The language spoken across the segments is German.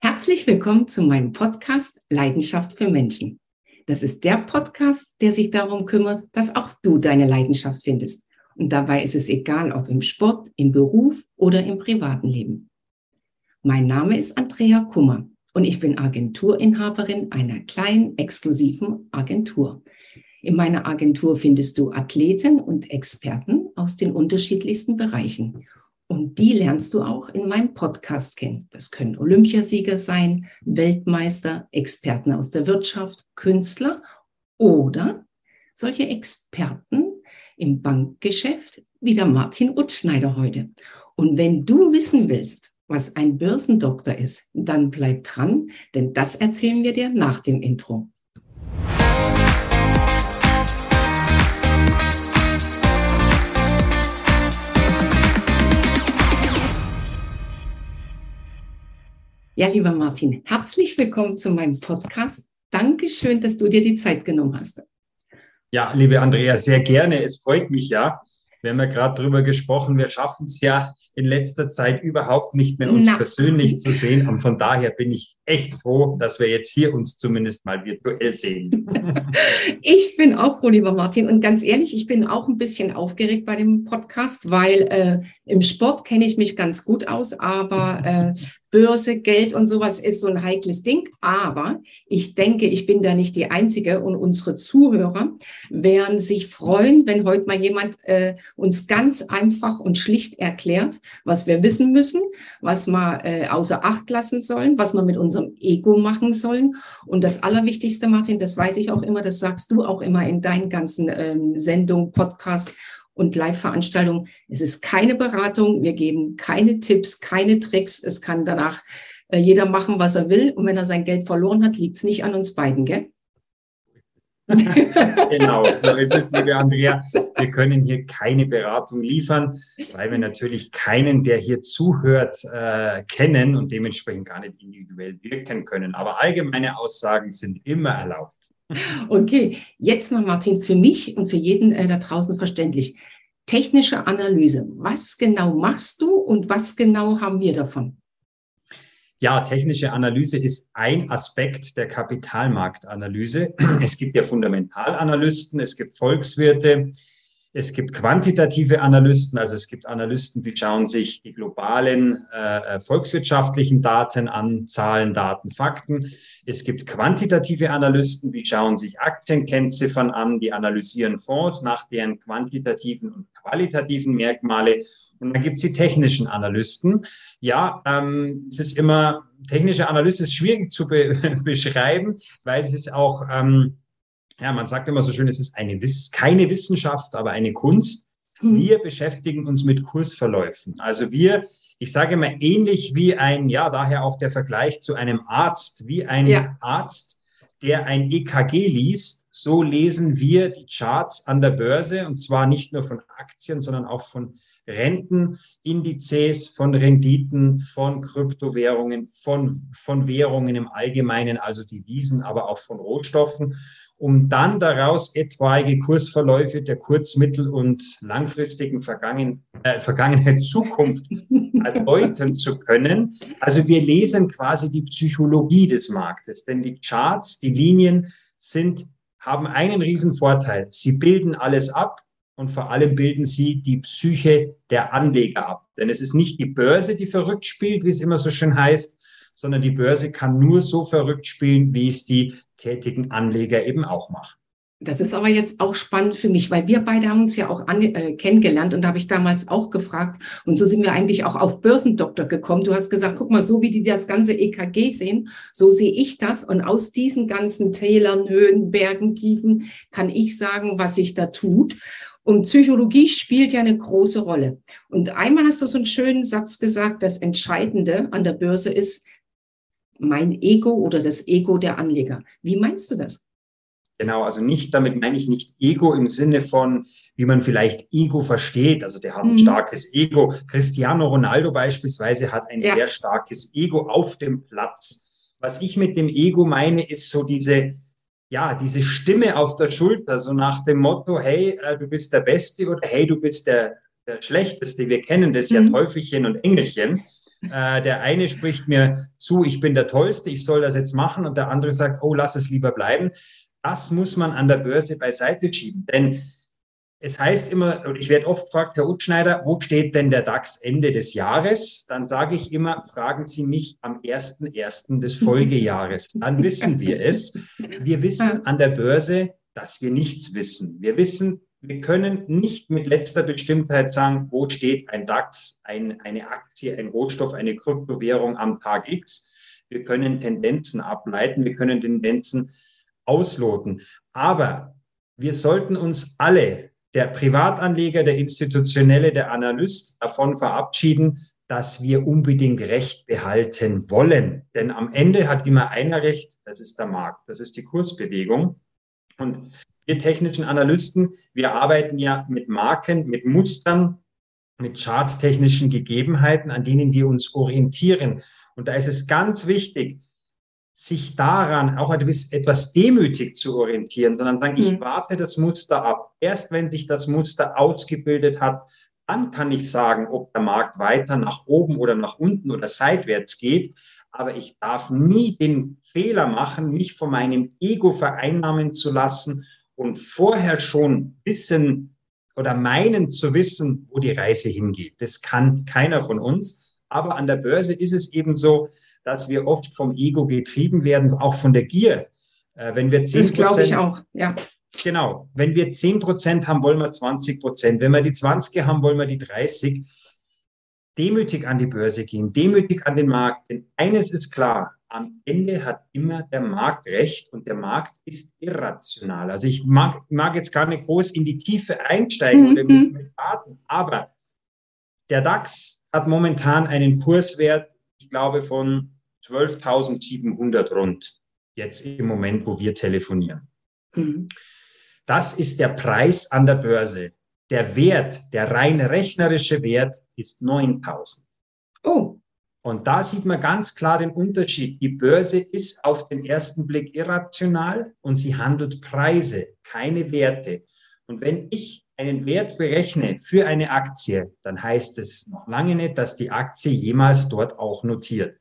Herzlich willkommen zu meinem Podcast Leidenschaft für Menschen. Das ist der Podcast, der sich darum kümmert, dass auch du deine Leidenschaft findest. Und dabei ist es egal, ob im Sport, im Beruf oder im privaten Leben. Mein Name ist Andrea Kummer und ich bin Agenturinhaberin einer kleinen, exklusiven Agentur. In meiner Agentur findest du Athleten und Experten aus den unterschiedlichsten Bereichen. Und die lernst du auch in meinem Podcast kennen. Das können Olympiasieger sein, Weltmeister, Experten aus der Wirtschaft, Künstler oder solche Experten im Bankgeschäft wie der Martin Utschneider heute. Und wenn du wissen willst, was ein Börsendoktor ist, dann bleib dran, denn das erzählen wir dir nach dem Intro. Ja, lieber Martin, herzlich willkommen zu meinem Podcast. Dankeschön, dass du dir die Zeit genommen hast. Ja, liebe Andrea, sehr gerne. Es freut mich ja. Wir haben ja gerade darüber gesprochen, wir schaffen es ja in letzter Zeit überhaupt nicht mehr, uns Na. persönlich zu sehen. Und von daher bin ich echt froh, dass wir jetzt hier uns zumindest mal virtuell sehen. ich bin auch froh, lieber Martin. Und ganz ehrlich, ich bin auch ein bisschen aufgeregt bei dem Podcast, weil äh, im Sport kenne ich mich ganz gut aus, aber äh, Börse, Geld und sowas ist so ein heikles Ding. Aber ich denke, ich bin da nicht die Einzige und unsere Zuhörer werden sich freuen, wenn heute mal jemand äh, uns ganz einfach und schlicht erklärt, was wir wissen müssen, was wir äh, außer Acht lassen sollen, was wir mit unserem Ego machen sollen. Und das Allerwichtigste, Martin, das weiß ich auch immer, das sagst du auch immer in deinen ganzen ähm, Sendungen, Podcast und Live-Veranstaltungen. Es ist keine Beratung, wir geben keine Tipps, keine Tricks. Es kann danach äh, jeder machen, was er will. Und wenn er sein Geld verloren hat, liegt es nicht an uns beiden, gell? genau, so ist es, liebe Andrea. Wir können hier keine Beratung liefern, weil wir natürlich keinen, der hier zuhört, äh, kennen und dementsprechend gar nicht individuell wirken können. Aber allgemeine Aussagen sind immer erlaubt. Okay, jetzt mal Martin, für mich und für jeden äh, da draußen verständlich. Technische Analyse. Was genau machst du und was genau haben wir davon? Ja, technische Analyse ist ein Aspekt der Kapitalmarktanalyse. Es gibt ja Fundamentalanalysten, es gibt Volkswirte, es gibt quantitative Analysten, also es gibt Analysten, die schauen sich die globalen äh, volkswirtschaftlichen Daten an, Zahlen, Daten, Fakten. Es gibt quantitative Analysten, die schauen sich Aktienkennziffern an, die analysieren Fonds nach deren quantitativen und qualitativen Merkmale. Und dann gibt es die technischen Analysten. Ja, ähm, es ist immer, technische Analyse ist schwierig zu be beschreiben, weil es ist auch, ähm, ja, man sagt immer so schön, es ist eine, keine Wissenschaft, aber eine Kunst. Mhm. Wir beschäftigen uns mit Kursverläufen. Also wir, ich sage mal, ähnlich wie ein, ja, daher auch der Vergleich zu einem Arzt, wie ein ja. Arzt, der ein EKG liest, so lesen wir die Charts an der Börse und zwar nicht nur von Aktien, sondern auch von Rentenindizes, von Renditen, von Kryptowährungen, von, von Währungen im Allgemeinen, also Devisen, aber auch von Rohstoffen um dann daraus etwaige Kursverläufe der kurz-, mittel- und langfristigen Vergangen, äh, Vergangenheit, Zukunft erdeuten zu können. Also wir lesen quasi die Psychologie des Marktes, denn die Charts, die Linien sind, haben einen riesen Vorteil. Sie bilden alles ab und vor allem bilden sie die Psyche der Anleger ab. Denn es ist nicht die Börse, die verrückt spielt, wie es immer so schön heißt, sondern die Börse kann nur so verrückt spielen, wie es die tätigen Anleger eben auch machen. Das ist aber jetzt auch spannend für mich, weil wir beide haben uns ja auch an, äh, kennengelernt und da habe ich damals auch gefragt und so sind wir eigentlich auch auf Börsendoktor gekommen. Du hast gesagt, guck mal, so wie die das ganze EKG sehen, so sehe ich das und aus diesen ganzen Tälern, Höhen, Bergen, Tiefen kann ich sagen, was sich da tut. Und Psychologie spielt ja eine große Rolle. Und einmal hast du so einen schönen Satz gesagt, das Entscheidende an der Börse ist, mein Ego oder das Ego der Anleger. Wie meinst du das? Genau, also nicht, damit meine ich nicht Ego im Sinne von, wie man vielleicht Ego versteht. Also der hat ein mhm. starkes Ego. Cristiano Ronaldo beispielsweise hat ein ja. sehr starkes Ego auf dem Platz. Was ich mit dem Ego meine, ist so diese, ja, diese Stimme auf der Schulter, so nach dem Motto, hey, äh, du bist der Beste oder hey, du bist der, der Schlechteste. Wir kennen das ja, mhm. Teufelchen und Engelchen. Äh, der eine spricht mir zu, ich bin der Tollste, ich soll das jetzt machen und der andere sagt, oh, lass es lieber bleiben. Das muss man an der Börse beiseite schieben. Denn es heißt immer, und ich werde oft gefragt, Herr Utschneider, wo steht denn der DAX Ende des Jahres? Dann sage ich immer, fragen Sie mich am 1.1. des Folgejahres. Dann wissen wir es. Wir wissen an der Börse, dass wir nichts wissen. Wir wissen, wir können nicht mit letzter Bestimmtheit sagen, wo steht ein DAX, ein, eine Aktie, ein Rohstoff, eine Kryptowährung am Tag X. Wir können Tendenzen ableiten, wir können Tendenzen ausloten. Aber wir sollten uns alle der Privatanleger, der Institutionelle, der Analyst davon verabschieden, dass wir unbedingt Recht behalten wollen. Denn am Ende hat immer einer Recht, das ist der Markt, das ist die Kursbewegung. Und wir technischen Analysten, wir arbeiten ja mit Marken, mit Mustern, mit charttechnischen Gegebenheiten, an denen wir uns orientieren. Und da ist es ganz wichtig, sich daran auch etwas demütig zu orientieren, sondern sagen, ich mhm. warte das Muster ab. Erst wenn sich das Muster ausgebildet hat, dann kann ich sagen, ob der Markt weiter nach oben oder nach unten oder seitwärts geht. Aber ich darf nie den Fehler machen, mich von meinem Ego vereinnahmen zu lassen und vorher schon wissen oder meinen zu wissen, wo die Reise hingeht. Das kann keiner von uns. Aber an der Börse ist es eben so, dass wir oft vom Ego getrieben werden, auch von der Gier. Äh, wenn wir 10 das glaube ich auch, ja. Genau. Wenn wir 10 Prozent haben, wollen wir 20 Prozent. Wenn wir die 20 haben, wollen wir die 30. Demütig an die Börse gehen, demütig an den Markt. Denn eines ist klar, am Ende hat immer der Markt recht und der Markt ist irrational. Also ich mag, mag jetzt gar nicht groß in die Tiefe einsteigen mhm. oder mit, mit Daten, aber der DAX hat momentan einen Kurswert, ich glaube, von 12.700 rund, jetzt im Moment, wo wir telefonieren. Mhm. Das ist der Preis an der Börse. Der Wert, der rein rechnerische Wert ist 9.000. Und da sieht man ganz klar den Unterschied. Die Börse ist auf den ersten Blick irrational und sie handelt Preise, keine Werte. Und wenn ich einen Wert berechne für eine Aktie, dann heißt es noch lange nicht, dass die Aktie jemals dort auch notiert.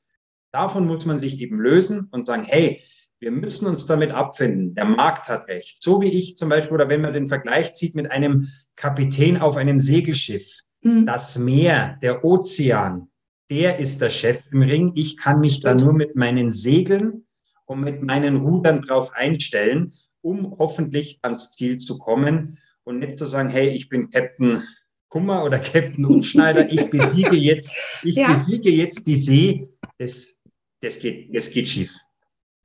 Davon muss man sich eben lösen und sagen, hey, wir müssen uns damit abfinden. Der Markt hat recht. So wie ich zum Beispiel, oder wenn man den Vergleich zieht mit einem Kapitän auf einem Segelschiff. Mhm. Das Meer, der Ozean, der ist der Chef im Ring. Ich kann mich da nur mit meinen Segeln und mit meinen Rudern drauf einstellen, um hoffentlich ans Ziel zu kommen und nicht zu sagen, hey, ich bin Captain Kummer oder Captain Unschneider, ich besiege jetzt, ich ja. besiege jetzt die See. Das das geht, das geht schief.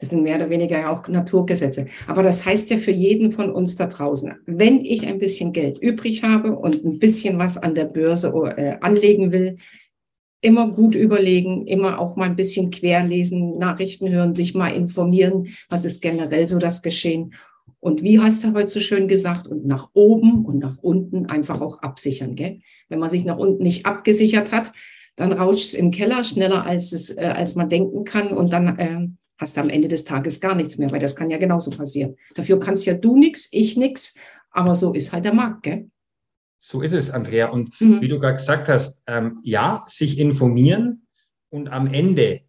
Das sind mehr oder weniger ja auch Naturgesetze. Aber das heißt ja für jeden von uns da draußen, wenn ich ein bisschen Geld übrig habe und ein bisschen was an der Börse äh, anlegen will, immer gut überlegen, immer auch mal ein bisschen querlesen, Nachrichten hören, sich mal informieren, was ist generell so das Geschehen. Und wie hast du heute so schön gesagt, und nach oben und nach unten einfach auch absichern. Gell? Wenn man sich nach unten nicht abgesichert hat, dann rauscht es im Keller schneller, als, es, äh, als man denken kann und dann äh, hast du am Ende des Tages gar nichts mehr, weil das kann ja genauso passieren. Dafür kannst ja du nichts, ich nichts, aber so ist halt der Markt, gell? So ist es, Andrea. Und mhm. wie du gerade gesagt hast, ähm, ja, sich informieren und am Ende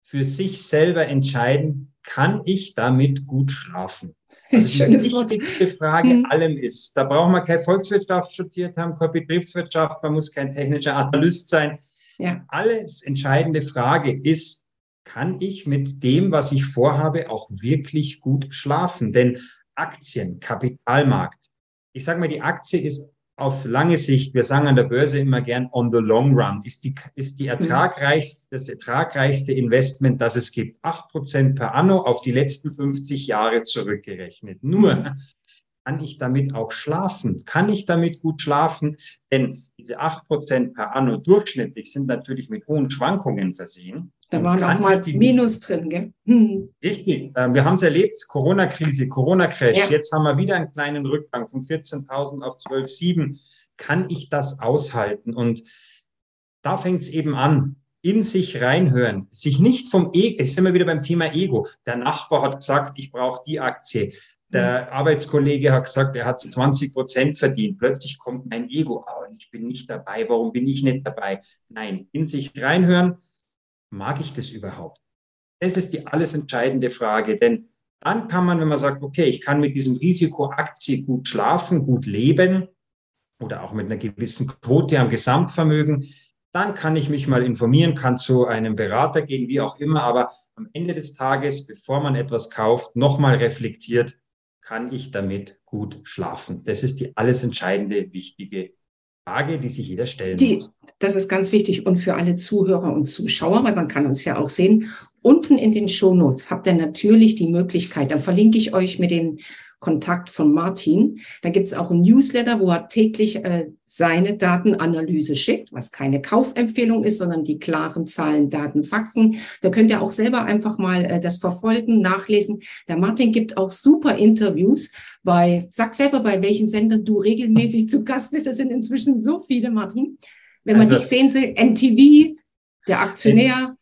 für sich selber entscheiden, kann ich damit gut schlafen? Also die Schönes wichtigste Frage mhm. allem ist, da braucht man keine Volkswirtschaft studiert haben, keine Betriebswirtschaft, man muss kein technischer Analyst sein. Ja. Alles entscheidende Frage ist, kann ich mit dem, was ich vorhabe, auch wirklich gut schlafen? Denn Aktien, Kapitalmarkt, ich sage mal, die Aktie ist auf lange Sicht, wir sagen an der Börse immer gern on the long run, ist die, ist die ertragreichste, das ertragreichste Investment, das es gibt. Acht Prozent per anno auf die letzten 50 Jahre zurückgerechnet. Nur kann ich damit auch schlafen? Kann ich damit gut schlafen? Denn diese acht Prozent per anno durchschnittlich sind natürlich mit hohen Schwankungen versehen. Da waren auch mal Minus drin, gell? Hm. Richtig. Ähm, wir haben es erlebt, Corona-Krise, Corona-Crash. Ja. Jetzt haben wir wieder einen kleinen Rückgang von 14.000 auf 12.7. Kann ich das aushalten? Und da fängt es eben an. In sich reinhören, sich nicht vom Ego, ich sind wir wieder beim Thema Ego. Der Nachbar hat gesagt, ich brauche die Aktie. Der mhm. Arbeitskollege hat gesagt, er hat 20 Prozent verdient. Plötzlich kommt mein Ego, oh, ich bin nicht dabei. Warum bin ich nicht dabei? Nein, in sich reinhören, mag ich das überhaupt? Das ist die alles entscheidende Frage, denn dann kann man, wenn man sagt, okay, ich kann mit diesem Risiko Aktie gut schlafen, gut leben oder auch mit einer gewissen Quote am Gesamtvermögen, dann kann ich mich mal informieren, kann zu einem Berater gehen, wie auch immer, aber am Ende des Tages, bevor man etwas kauft, nochmal reflektiert, kann ich damit gut schlafen? Das ist die alles entscheidende, wichtige Frage, die sich jeder stellen die, muss. Das ist ganz wichtig und für alle Zuhörer und Zuschauer, weil man kann uns ja auch sehen. Unten in den Shownotes habt ihr natürlich die Möglichkeit, dann verlinke ich euch mit den Kontakt von Martin. Da gibt es auch ein Newsletter, wo er täglich äh, seine Datenanalyse schickt, was keine Kaufempfehlung ist, sondern die klaren Zahlen, Daten, Fakten. Da könnt ihr auch selber einfach mal äh, das verfolgen, nachlesen. Der Martin gibt auch super Interviews bei, sag selber, bei welchen Sendern du regelmäßig zu Gast bist. Das sind inzwischen so viele, Martin. Wenn man also, dich sehen will, NTV, der Aktionär.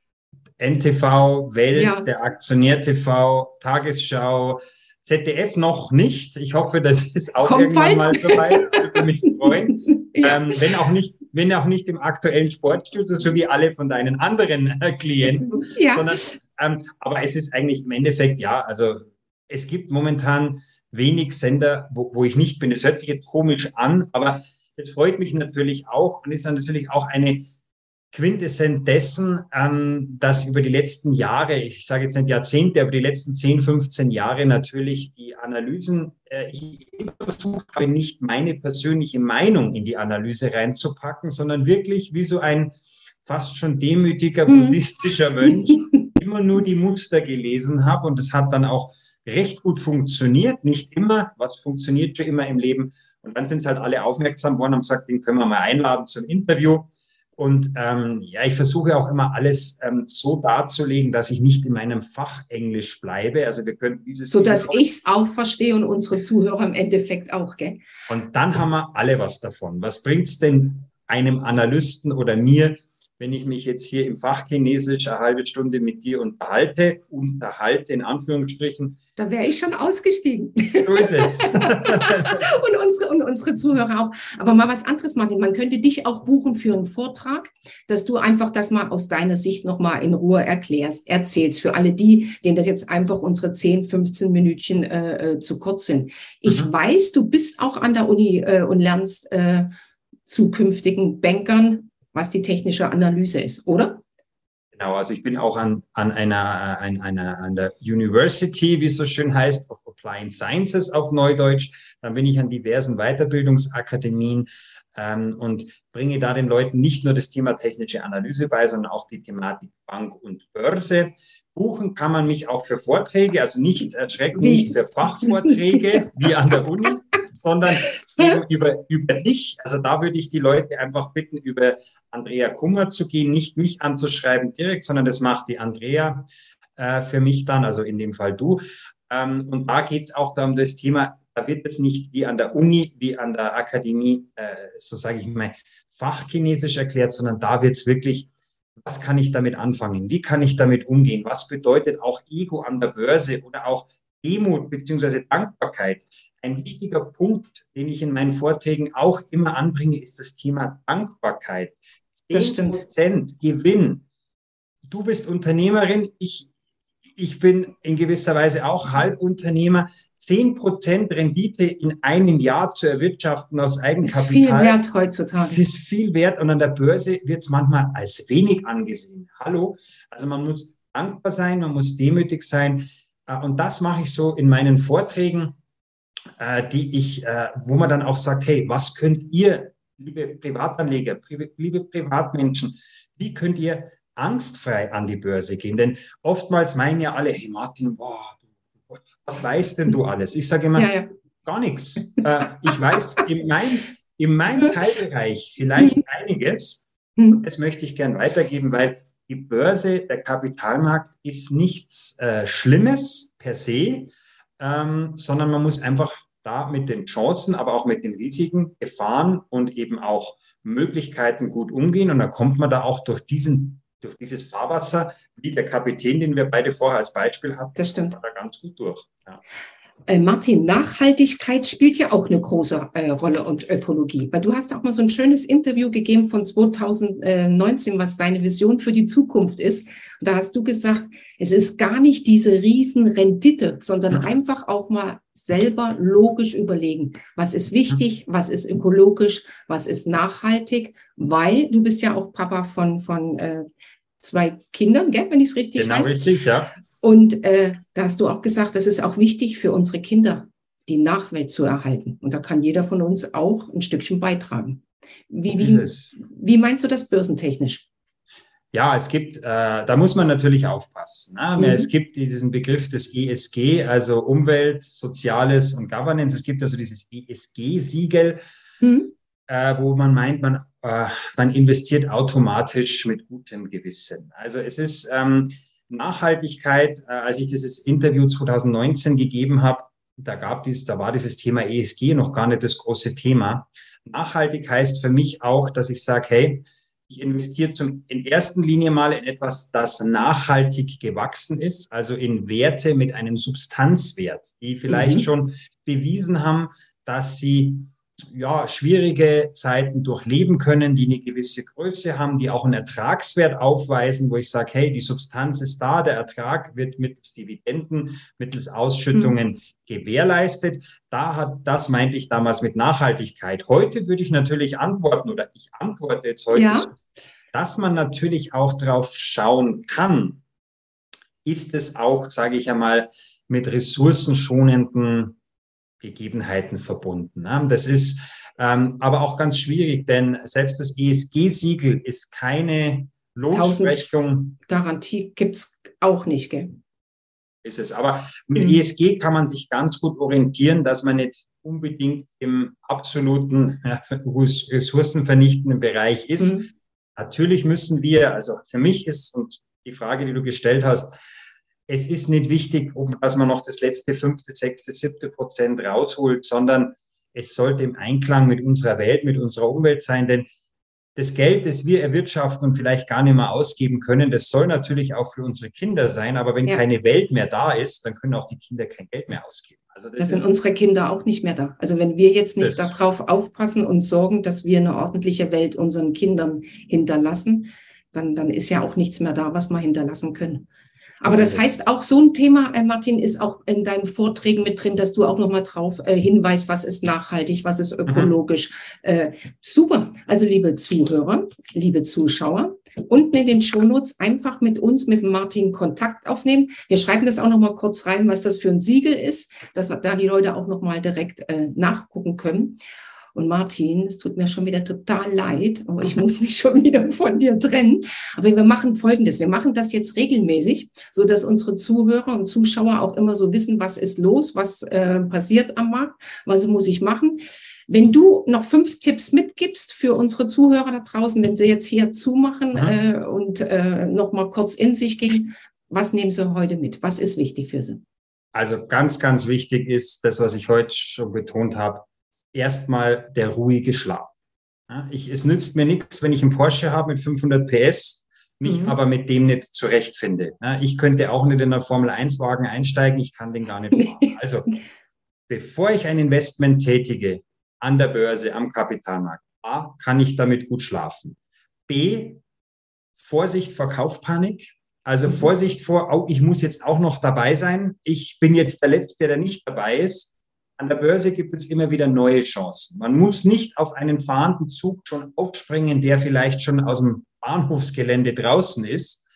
NTV, Welt, ja. der Aktionär TV, Tagesschau, ZDF noch nicht. Ich hoffe, das ist auch Kommt irgendwann bald. mal so weit. Würde mich freuen. ja. ähm, wenn auch nicht, wenn auch nicht im aktuellen Sportstudio, so wie alle von deinen anderen äh, Klienten. Ja. Sondern, ähm, aber es ist eigentlich im Endeffekt, ja, also es gibt momentan wenig Sender, wo, wo ich nicht bin. Das hört sich jetzt komisch an, aber es freut mich natürlich auch und ist natürlich auch eine Quintessenz dessen, ähm, dass über die letzten Jahre, ich sage jetzt nicht Jahrzehnte, aber die letzten 10, 15 Jahre natürlich die Analysen, äh, ich versucht habe, nicht meine persönliche Meinung in die Analyse reinzupacken, sondern wirklich wie so ein fast schon demütiger mhm. buddhistischer Mönch immer nur die Muster gelesen habe und es hat dann auch recht gut funktioniert, nicht immer, was funktioniert schon immer im Leben. Und dann sind es halt alle aufmerksam geworden und gesagt, den können wir mal einladen zum Interview. Und ähm, ja, ich versuche auch immer alles ähm, so darzulegen, dass ich nicht in meinem Fach Englisch bleibe. Also wir können dieses. So dass ich es auch verstehe und unsere Zuhörer im Endeffekt auch, gell? Und dann haben wir alle was davon. Was bringt es denn einem Analysten oder mir, wenn ich mich jetzt hier im Fach Chinesisch eine halbe Stunde mit dir unterhalte, unterhalte in Anführungsstrichen. Da wäre ich schon ausgestiegen. So ist es. und, unsere, und unsere Zuhörer auch. Aber mal was anderes, Martin. Man könnte dich auch buchen für einen Vortrag, dass du einfach das mal aus deiner Sicht nochmal in Ruhe erklärst, erzählst. Für alle die, denen das jetzt einfach unsere 10, 15 Minütchen äh, äh, zu kurz sind. Ich mhm. weiß, du bist auch an der Uni äh, und lernst äh, zukünftigen Bankern was die technische Analyse ist, oder? Genau, also ich bin auch an, an, einer, an, einer, an der University, wie es so schön heißt, of Applied Sciences auf Neudeutsch. Dann bin ich an diversen Weiterbildungsakademien ähm, und bringe da den Leuten nicht nur das Thema technische Analyse bei, sondern auch die Thematik Bank und Börse. Buchen kann man mich auch für Vorträge, also nicht erschrecken, nicht für Fachvorträge wie an der Uni, sondern über, über dich. Also da würde ich die Leute einfach bitten, über Andrea Kummer zu gehen, nicht mich anzuschreiben direkt, sondern das macht die Andrea äh, für mich dann, also in dem Fall du. Ähm, und da geht es auch darum, das Thema, da wird es nicht wie an der Uni, wie an der Akademie, äh, so sage ich mal, fachchinesisch erklärt, sondern da wird es wirklich was kann ich damit anfangen? Wie kann ich damit umgehen? Was bedeutet auch Ego an der Börse oder auch Demut bzw. Dankbarkeit? Ein wichtiger Punkt, den ich in meinen Vorträgen auch immer anbringe, ist das Thema Dankbarkeit. 10% Gewinn. Du bist Unternehmerin, ich, ich bin in gewisser Weise auch Halbunternehmer. 10% Rendite in einem Jahr zu erwirtschaften aus Eigenkapital. Ist viel wert heutzutage. Es ist viel wert und an der Börse wird es manchmal als wenig angesehen. Hallo? Also man muss dankbar sein, man muss demütig sein. Äh, und das mache ich so in meinen Vorträgen äh, die ich, äh, wo man dann auch sagt, hey, was könnt ihr, liebe Privatanleger, pri liebe Privatmenschen, wie könnt ihr angstfrei an die Börse gehen? Denn oftmals meinen ja alle, hey Martin, boah, was weißt denn du alles? Ich sage immer, ja, ja. gar nichts. Äh, ich weiß in, mein, in meinem Teilbereich vielleicht einiges. Hm. Das möchte ich gern weitergeben, weil die Börse, der Kapitalmarkt ist nichts äh, Schlimmes per se, ähm, sondern man muss einfach da mit den Chancen, aber auch mit den Risiken, Gefahren und eben auch Möglichkeiten gut umgehen. Und dann kommt man da auch durch diesen durch dieses Fahrwasser, wie der Kapitän, den wir beide vorher als Beispiel hatten, das stimmt. da ganz gut durch. Ja. Äh, Martin, Nachhaltigkeit spielt ja auch eine große äh, Rolle und Ökologie. Weil du hast auch mal so ein schönes Interview gegeben von 2019, was deine Vision für die Zukunft ist. Und da hast du gesagt, es ist gar nicht diese Riesenrendite, sondern ja. einfach auch mal selber logisch überlegen, was ist wichtig, was ist ökologisch, was ist nachhaltig, weil du bist ja auch Papa von, von äh, zwei Kindern, gell, wenn ich es richtig genau weiß. Genau richtig, ja. Und äh, da hast du auch gesagt, das ist auch wichtig für unsere Kinder, die Nachwelt zu erhalten. Und da kann jeder von uns auch ein Stückchen beitragen. Wie, wie, wie meinst du das börsentechnisch? Ja, es gibt, äh, da muss man natürlich aufpassen. Ne? Mhm. Es gibt diesen Begriff des ESG, also Umwelt, Soziales und Governance. Es gibt also dieses ESG-Siegel, mhm. äh, wo man meint, man, äh, man investiert automatisch mit gutem Gewissen. Also es ist, ähm, Nachhaltigkeit, äh, als ich dieses Interview 2019 gegeben habe, da gab dies, da war dieses Thema ESG noch gar nicht das große Thema. Nachhaltig heißt für mich auch, dass ich sage, hey, ich investiere zum, in erster Linie mal in etwas, das nachhaltig gewachsen ist, also in Werte mit einem Substanzwert, die vielleicht mhm. schon bewiesen haben, dass sie ja, schwierige Zeiten durchleben können, die eine gewisse Größe haben, die auch einen Ertragswert aufweisen, wo ich sage, hey, die Substanz ist da, der Ertrag wird mittels Dividenden, mittels Ausschüttungen mhm. gewährleistet. Da hat, das meinte ich damals mit Nachhaltigkeit. Heute würde ich natürlich antworten oder ich antworte jetzt heute, ja. dass man natürlich auch drauf schauen kann. Ist es auch, sage ich einmal, mit ressourcenschonenden Gegebenheiten verbunden. Ne? Das ist ähm, aber auch ganz schwierig, denn selbst das ESG-Siegel ist keine Lohnsprechung. Garantie gibt es auch nicht, gell? Ist es. Aber mit mhm. ESG kann man sich ganz gut orientieren, dass man nicht unbedingt im absoluten ja, ressourcenvernichtenden Bereich ist. Mhm. Natürlich müssen wir, also für mich ist, und die Frage, die du gestellt hast, es ist nicht wichtig, dass man noch das letzte fünfte, sechste, siebte Prozent rausholt, sondern es sollte im Einklang mit unserer Welt, mit unserer Umwelt sein, denn das Geld, das wir erwirtschaften und vielleicht gar nicht mehr ausgeben können, das soll natürlich auch für unsere Kinder sein. Aber wenn ja. keine Welt mehr da ist, dann können auch die Kinder kein Geld mehr ausgeben. Also das, das sind unsere Kinder auch nicht mehr da. Also wenn wir jetzt nicht darauf aufpassen und sorgen, dass wir eine ordentliche Welt unseren Kindern hinterlassen, dann, dann ist ja auch nichts mehr da, was wir hinterlassen können. Aber das heißt, auch so ein Thema, äh, Martin, ist auch in deinen Vorträgen mit drin, dass du auch nochmal drauf äh, hinweist, was ist nachhaltig, was ist mhm. ökologisch. Mhm. Äh, super. Also liebe Zuhörer, liebe Zuschauer, unten in den Shownotes einfach mit uns, mit Martin Kontakt aufnehmen. Wir schreiben das auch nochmal kurz rein, was das für ein Siegel ist, dass da die Leute auch nochmal direkt äh, nachgucken können. Und Martin, es tut mir schon wieder total leid, aber ich muss mich schon wieder von dir trennen. Aber wir machen Folgendes. Wir machen das jetzt regelmäßig, so dass unsere Zuhörer und Zuschauer auch immer so wissen, was ist los, was äh, passiert am Markt, was muss ich machen. Wenn du noch fünf Tipps mitgibst für unsere Zuhörer da draußen, wenn sie jetzt hier zumachen äh, und äh, noch mal kurz in sich gehen, was nehmen sie heute mit? Was ist wichtig für sie? Also ganz, ganz wichtig ist das, was ich heute schon betont habe erstmal der ruhige Schlaf. Ja, ich, es nützt mir nichts, wenn ich einen Porsche habe mit 500 PS, mich mhm. aber mit dem nicht zurechtfinde. Ja, ich könnte auch nicht in einen Formel-1-Wagen einsteigen, ich kann den gar nicht fahren. Also, bevor ich ein Investment tätige an der Börse, am Kapitalmarkt, A, kann ich damit gut schlafen. B, Vorsicht vor Kaufpanik. Also mhm. Vorsicht vor, oh, ich muss jetzt auch noch dabei sein. Ich bin jetzt der Letzte, der nicht dabei ist an der Börse gibt es immer wieder neue Chancen. Man muss nicht auf einen fahrenden Zug schon aufspringen, der vielleicht schon aus dem Bahnhofsgelände draußen ist.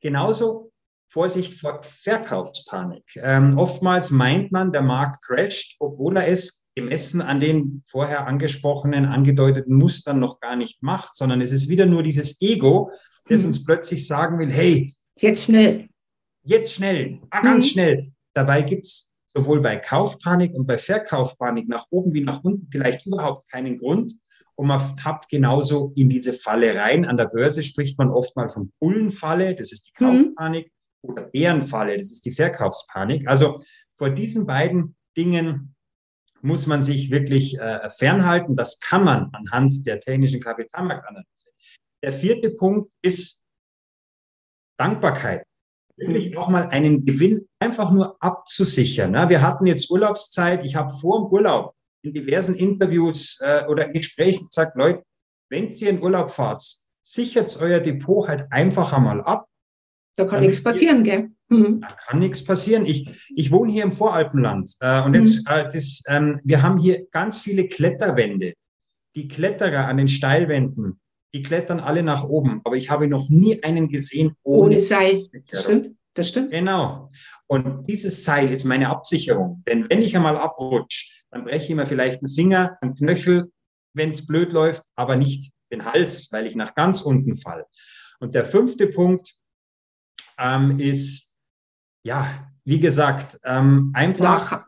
Genauso Vorsicht vor Verkaufspanik. Ähm, oftmals meint man, der Markt crasht, obwohl er es gemessen an den vorher angesprochenen, angedeuteten Mustern noch gar nicht macht, sondern es ist wieder nur dieses Ego, das mhm. uns plötzlich sagen will, hey, jetzt schnell. Jetzt schnell, ah, ganz mhm. schnell. Dabei gibt es sowohl bei Kaufpanik und bei Verkaufpanik nach oben wie nach unten vielleicht überhaupt keinen Grund. Und man tappt genauso in diese Falle rein. An der Börse spricht man oft mal von Bullenfalle, das ist die mhm. Kaufpanik, mhm. oder Bärenfalle, das ist die Verkaufspanik. Also vor diesen beiden Dingen muss man sich wirklich äh, fernhalten. Das kann man anhand der technischen Kapitalmarktanalyse. Der vierte Punkt ist Dankbarkeit. Wirklich auch mal einen Gewinn einfach nur abzusichern. Wir hatten jetzt Urlaubszeit. Ich habe vor dem Urlaub in diversen Interviews äh, oder Gesprächen gesagt, Leute, wenn ihr in Urlaub fahrt, sichert euer Depot halt einfach einmal ab. Da kann nichts passieren, gell? Mhm. Da kann nichts passieren. Ich, ich wohne hier im Voralpenland äh, und jetzt, mhm. äh, das, ähm, wir haben hier ganz viele Kletterwände. Die Kletterer an den Steilwänden, die klettern alle nach oben, aber ich habe noch nie einen gesehen ohne, ohne Seil. Das stimmt, das stimmt. Genau. Und dieses Seil ist meine Absicherung. Denn wenn ich einmal abrutsche, dann breche ich mir vielleicht einen Finger, einen Knöchel, wenn es blöd läuft, aber nicht den Hals, weil ich nach ganz unten fall. Und der fünfte Punkt ähm, ist, ja, wie gesagt, ähm, einfach. Nach,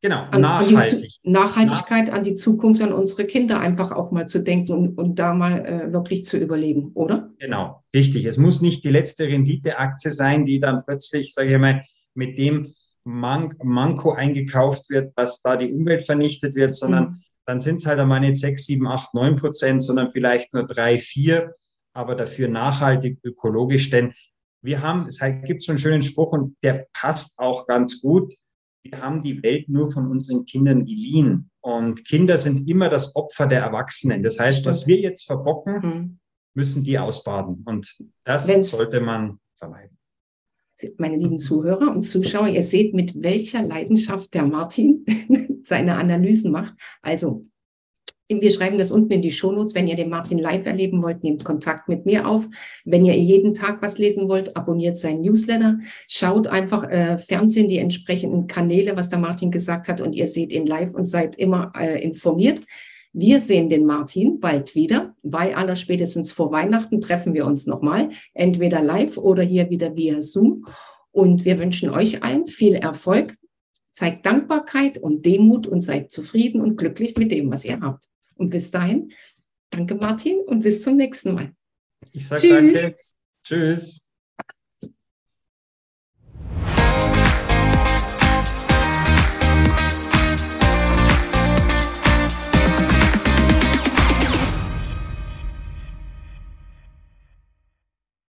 genau, an, nachhaltig. An Nachhaltigkeit, Nach an die Zukunft, an unsere Kinder einfach auch mal zu denken und, und da mal äh, wirklich zu überlegen, oder? Genau, richtig. Es muss nicht die letzte Renditeaktie sein, die dann plötzlich, sage ich mal, mit dem Man Manko eingekauft wird, dass da die Umwelt vernichtet wird, sondern mhm. dann sind es halt einmal nicht 6, 7, 8, 9 Prozent, sondern vielleicht nur 3, 4, aber dafür nachhaltig ökologisch. Denn wir haben, es gibt so einen schönen Spruch und der passt auch ganz gut. Wir haben die Welt nur von unseren Kindern geliehen. Und Kinder sind immer das Opfer der Erwachsenen. Das heißt, was wir jetzt verbocken, mhm. müssen die ausbaden. Und das Wenn's, sollte man vermeiden. Meine lieben Zuhörer und Zuschauer, ihr seht, mit welcher Leidenschaft der Martin seine Analysen macht. Also wir schreiben das unten in die Shownotes. Wenn ihr den Martin live erleben wollt, nehmt Kontakt mit mir auf. Wenn ihr jeden Tag was lesen wollt, abonniert seinen Newsletter. Schaut einfach äh, Fernsehen, die entsprechenden Kanäle, was der Martin gesagt hat, und ihr seht ihn live und seid immer äh, informiert. Wir sehen den Martin bald wieder. Bei aller spätestens vor Weihnachten treffen wir uns nochmal, entweder live oder hier wieder via Zoom. Und wir wünschen euch allen viel Erfolg. Zeigt Dankbarkeit und Demut und seid zufrieden und glücklich mit dem, was ihr habt. Und bis dahin, danke Martin und bis zum nächsten Mal. Ich sage danke. Tschüss.